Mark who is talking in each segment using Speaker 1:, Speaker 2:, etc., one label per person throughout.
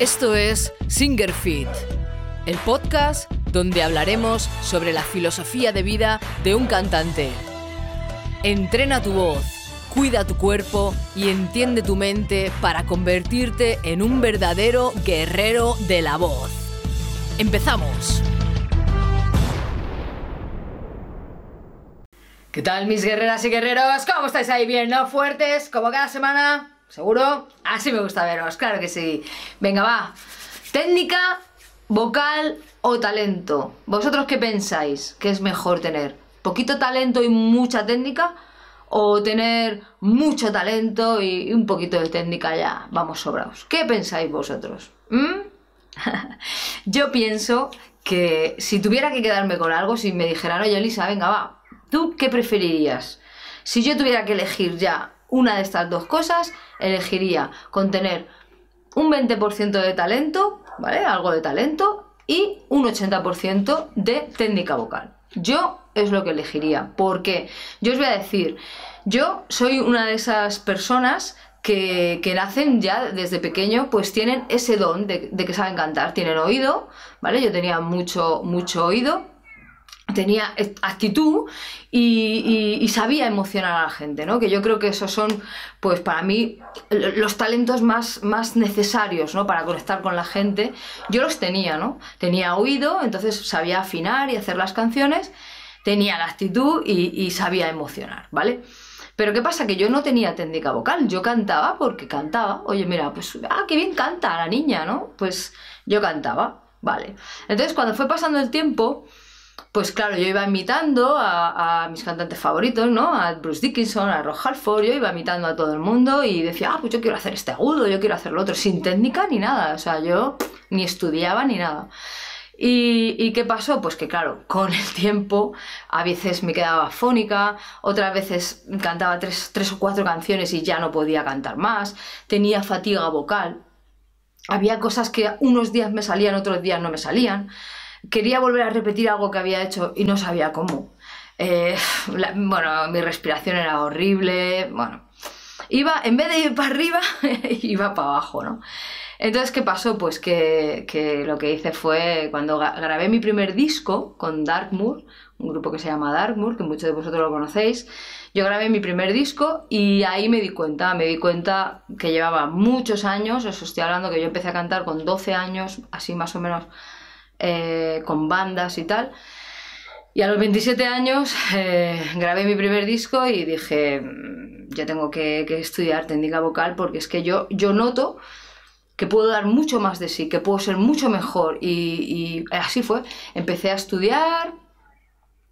Speaker 1: Esto es Singer Fit, el podcast donde hablaremos sobre la filosofía de vida de un cantante. Entrena tu voz, cuida tu cuerpo y entiende tu mente para convertirte en un verdadero guerrero de la voz. ¡Empezamos! ¿Qué tal mis guerreras y guerreros? ¿Cómo estáis ahí? ¿Bien, no? ¿Fuertes? Como cada semana. ¿Seguro? Así me gusta veros, claro que sí. Venga, va. Técnica, vocal o talento. ¿Vosotros qué pensáis que es mejor tener? ¿Poquito talento y mucha técnica? ¿O tener mucho talento y un poquito de técnica ya? Vamos sobrados. ¿Qué pensáis vosotros? ¿Mm? Yo pienso que si tuviera que quedarme con algo, si me dijeran, oye Elisa, venga, va, ¿tú qué preferirías? Si yo tuviera que elegir ya una de estas dos cosas, elegiría contener un 20% de talento, ¿vale? Algo de talento y un 80% de técnica vocal. Yo es lo que elegiría, porque yo os voy a decir, yo soy una de esas personas que, que, nacen ya desde pequeño, pues tienen ese don de, de, que saben cantar, tienen oído, ¿vale? Yo tenía mucho, mucho oído tenía actitud y, sabía emocionar a la gente, ¿no? Que yo creo que esos son, pues para mí, los talentos más, más necesarios, ¿no? Para conectar con la gente. Yo los tenía, ¿no? Tenía oído, entonces sabía afinar y hacer las canciones, tenía la actitud y, sabía emocionar, ¿vale? Pero ¿qué pasa? Que yo no tenía técnica vocal, yo cantaba porque cantaba. Oye, mira, pues, ah, qué bien canta la niña, ¿no? Pues yo cantaba, ¿vale? Entonces cuando fue pasando el tiempo pues claro, yo iba imitando a, mis cantantes favoritos, ¿no? A Bruce Dickinson, a Rock Halford, yo iba imitando a todo el mundo y decía, ah, pues yo quiero hacer este agudo, yo quiero hacer lo otro, sin técnica ni nada, o sea, yo ni estudiaba ni nada. ¿Y, qué pasó? Pues que claro, con el tiempo a veces me quedaba fónica, otras veces cantaba tres, tres o cuatro canciones y ya no podía cantar más, tenía fatiga vocal, había cosas que unos días me salían, otros días no me salían quería volver a repetir algo que había hecho y no sabía cómo. Eh, bueno, mi respiración era horrible, bueno, iba, en vez de ir para arriba, iba para abajo, ¿no? Entonces, ¿qué pasó? Pues que, que, lo que hice fue, cuando grabé mi primer disco con Darkmoor, un grupo que se llama Darkmoor, que muchos de vosotros lo conocéis, yo grabé mi primer disco y ahí me di cuenta, me di cuenta que llevaba muchos años, os estoy hablando que yo empecé a cantar con 12 años, así más o menos eh, con bandas y tal. Y a los 27 años eh, grabé mi primer disco y dije, mm, yo tengo que, estudiar técnica vocal porque es que yo, yo noto que puedo dar mucho más de sí, que puedo ser mucho mejor. Y, así fue. Empecé a estudiar,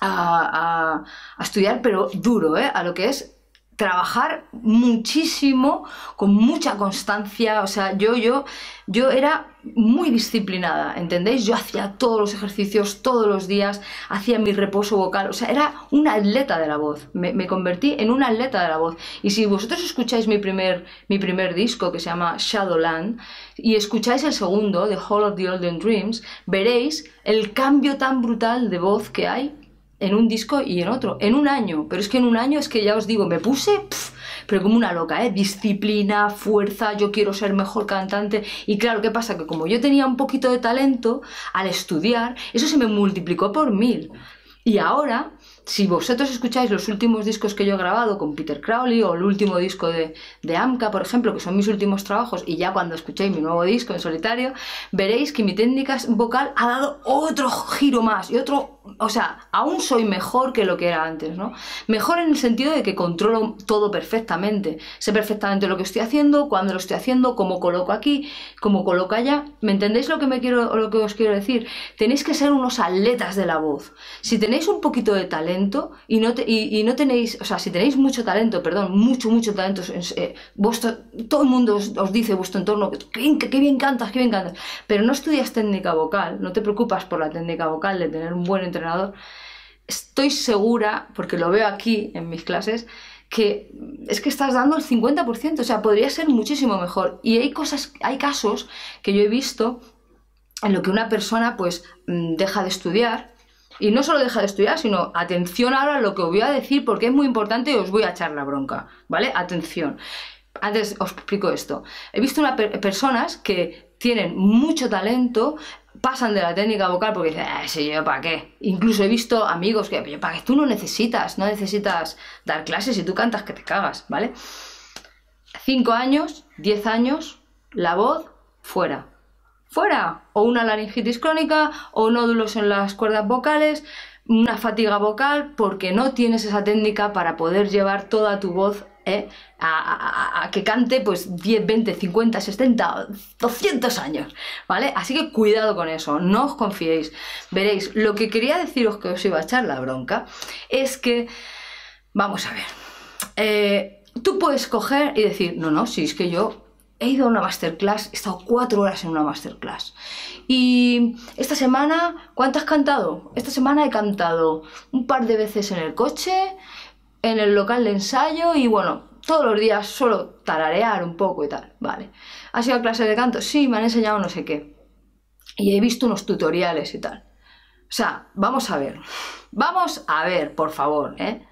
Speaker 1: a, estudiar, pero duro, ¿eh? a lo que es trabajar muchísimo, con mucha constancia, o sea, yo, yo, yo era muy disciplinada, ¿entendéis? Yo hacía todos los ejercicios todos los días, hacía mi reposo vocal, o sea, era una atleta de la voz, me, convertí en una atleta de la voz. Y si vosotros escucháis mi primer, mi primer disco que se llama Shadowland y escucháis el segundo, The Hall of the Olden Dreams, veréis el cambio tan brutal de voz que hay en un disco y en otro, en un año. Pero es que en un año es que ya os digo, me puse, pero como una loca, ¿eh? Disciplina, fuerza, yo quiero ser mejor cantante. Y claro, ¿qué pasa? Que como yo tenía un poquito de talento, al estudiar, eso se me multiplicó por mil. Y ahora si vosotros escucháis los últimos discos que yo he grabado con Peter Crowley o el último disco de, de Amka, por ejemplo, que son mis últimos trabajos, y ya cuando escuchéis mi nuevo disco en solitario, veréis que mi técnica vocal ha dado otro giro más y otro, o sea, aún soy mejor que lo que era antes, ¿no? Mejor en el sentido de que controlo todo perfectamente, sé perfectamente lo que estoy haciendo, cuándo lo estoy haciendo, cómo coloco aquí, cómo coloco allá. ¿Me entendéis lo que me quiero, lo que os quiero decir? Tenéis que ser unos atletas de la voz. Si tenéis un poquito de talento y no, y, no tenéis, o sea, si tenéis mucho talento, perdón, mucho, mucho talento, eh, todo el mundo os, dice vuestro entorno, que, que, bien cantas, que bien cantas, pero no estudias técnica vocal, no te preocupas por la técnica vocal de tener un buen entrenador, estoy segura, porque lo veo aquí en mis clases, que es que estás dando el 50%, o sea, podría ser muchísimo mejor. Y hay cosas, hay casos que yo he visto en lo que una persona pues mm, deja de estudiar y no solo deja de estudiar, sino atención ahora a lo que os voy a decir porque es muy importante y os voy a echar la bronca, ¿vale? Atención. Antes os explico esto. He visto una personas que tienen mucho talento, pasan de la técnica vocal porque dicen, eh, sí, yo para qué. Incluso he visto amigos que, yo para qué, tú no necesitas, no necesitas dar clases y tú cantas que te cagas, ¿vale? Cinco años, diez años, la voz fuera. Fuera. O una laringitis crónica, o nódulos en las cuerdas vocales, una fatiga vocal, porque no tienes esa técnica para poder llevar toda tu voz ¿eh? a, que cante pues 10, 20, 50, 60, 200 años, ¿vale? Así que cuidado con eso, no os confiéis. Veréis, lo que quería deciros que os iba a echar la bronca es que, vamos a ver, eh, tú puedes coger y decir, no, no, si es que yo he ido a una masterclass, he estado cuatro horas en una masterclass. Y esta semana, ¿cuánto has cantado? Esta semana he cantado un par de veces en el coche, en el local de ensayo y bueno, todos los días solo tararear un poco y tal, vale. ¿Has ido a clase de canto? Sí, me han enseñado no sé qué. Y he visto unos tutoriales y tal. O sea, vamos a ver. Vamos a ver, por favor, ¿eh?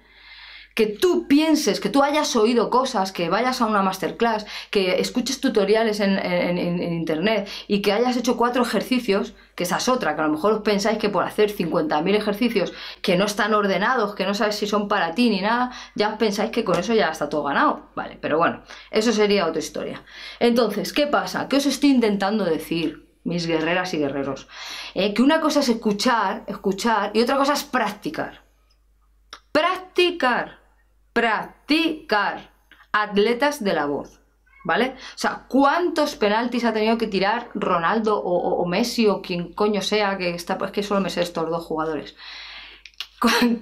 Speaker 1: Que tú pienses, que tú hayas oído cosas, que vayas a una masterclass, que escuches tutoriales en, internet y que hayas hecho cuatro ejercicios, que esa es otra, que a lo mejor pensáis que por hacer 50.000 ejercicios que no están ordenados, que no sabes si son para ti ni nada, ya pensáis que con eso ya está todo ganado. Vale, pero bueno, eso sería otra historia. Entonces, ¿qué pasa? ¿Qué os estoy intentando decir? mis guerreras y guerreros, eh, que una cosa es escuchar, escuchar, y otra cosa es practicar. Practicar practicar. Atletas de la voz. ¿Vale? O sea, ¿cuántos penaltis ha tenido que tirar Ronaldo o, Messi o quien coño sea que está? Pues que solo me sé estos dos jugadores.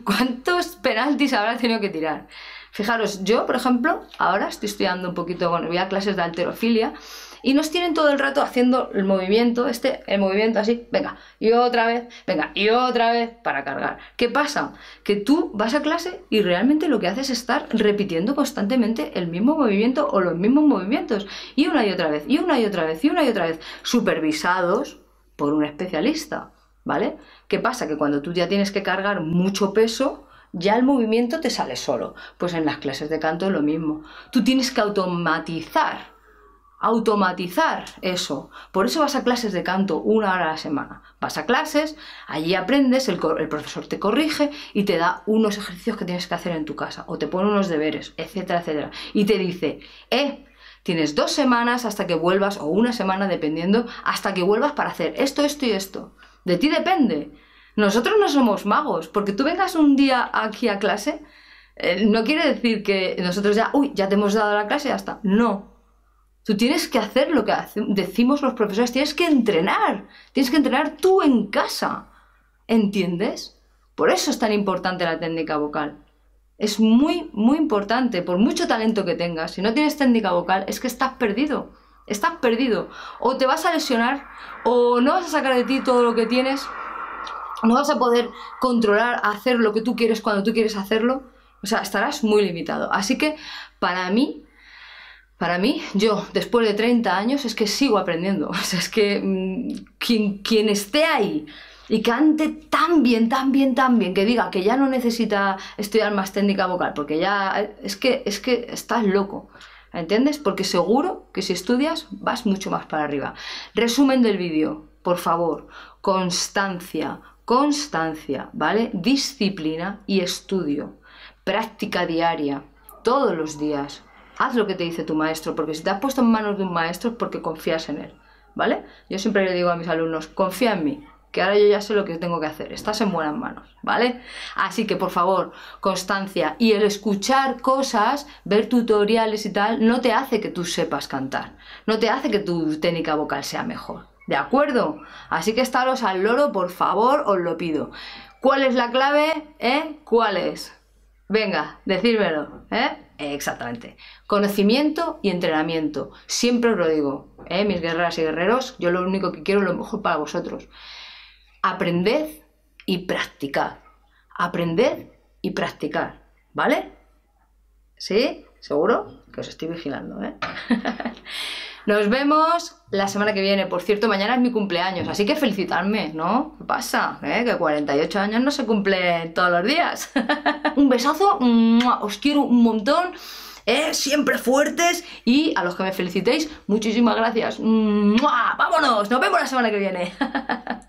Speaker 1: ¿Cuántos penaltis habrá tenido que tirar? Fijaros, yo, por ejemplo, ahora estoy estudiando un poquito, bueno, voy a clases de alterofilia y nos tienen todo el rato haciendo el movimiento, este, el movimiento así, venga, y otra vez, venga, y otra vez para cargar. ¿Qué pasa? Que tú vas a clase y realmente lo que haces es estar repitiendo constantemente el mismo movimiento o los mismos movimientos, y una y otra vez, y una y otra vez, y una y otra vez, supervisados por un especialista, ¿vale? ¿Qué pasa? Que cuando tú ya tienes que cargar mucho peso, ya el movimiento te sale solo. Pues en las clases de canto es lo mismo. Tú tienes que automatizar automatizar eso. Por eso vas a clases de canto una hora a la semana. Vas a clases, allí aprendes, el, profesor te corrige y te da unos ejercicios que tienes que hacer en tu casa o te pone unos deberes, etcétera, etcétera. Y te dice, eh, tienes dos semanas hasta que vuelvas o una semana dependiendo, hasta que vuelvas para hacer esto, esto y esto. De ti depende. Nosotros no somos magos, porque tú vengas un día aquí a clase, eh, no quiere decir que nosotros ya, uy, ya te hemos dado la clase y ya está. No, Tú tienes que hacer lo que decimos los profesores, tienes que entrenar, tienes que entrenar tú en casa. ¿Entiendes? Por eso es tan importante la técnica vocal. Es muy, muy importante, por mucho talento que tengas. Si no tienes técnica vocal, es que estás perdido. Estás perdido. O te vas a lesionar, o no vas a sacar de ti todo lo que tienes, no vas a poder controlar, hacer lo que tú quieres cuando tú quieres hacerlo. O sea, estarás muy limitado. Así que, para mí, para mí, yo, después de 30 años, es que sigo aprendiendo. O sea, es que mm, quien, esté ahí y cante tan bien, tan bien, tan bien, que diga que ya no necesita estudiar más técnica vocal, porque ya es que, es que estás loco. ¿Entiendes? Porque seguro que si estudias vas mucho más para arriba. Resumen del vídeo, por favor. Constancia, constancia, ¿vale? Disciplina y estudio. Práctica diaria, todos los días haz lo que te dice tu maestro, porque si te has puesto en manos de un maestro es porque confías en él, ¿vale? Yo siempre le digo a mis alumnos, confía en mí, que ahora yo ya sé lo que tengo que hacer, estás en buenas manos, ¿vale? Así que por favor, constancia y el escuchar cosas, ver tutoriales y tal, no te hace que tú sepas cantar, no te hace que tu técnica vocal sea mejor, ¿de acuerdo? Así que estaros al loro, por favor, os lo pido. ¿Cuál es la clave? ¿Eh? ¿Cuál es? Venga, decírmelo, ¿eh? Exactamente. Conocimiento y entrenamiento. Siempre os lo digo, ¿eh? mis guerreras y guerreros, yo lo único que quiero es lo mejor para vosotros. Aprended y practicad. Aprended y practicar. ¿Vale? ¿Sí? ¿Seguro? Que os estoy vigilando, ¿eh? Nos vemos la semana que viene. Por cierto, mañana es mi cumpleaños, así que felicitarme, ¿no? ¿Qué pasa? ¿Eh? Que 48 años no se cumplen todos los días. un besazo, os quiero un montón. ¿eh? siempre fuertes y a los que me felicitéis, muchísimas gracias. ¡Vámonos! Nos vemos la semana que viene.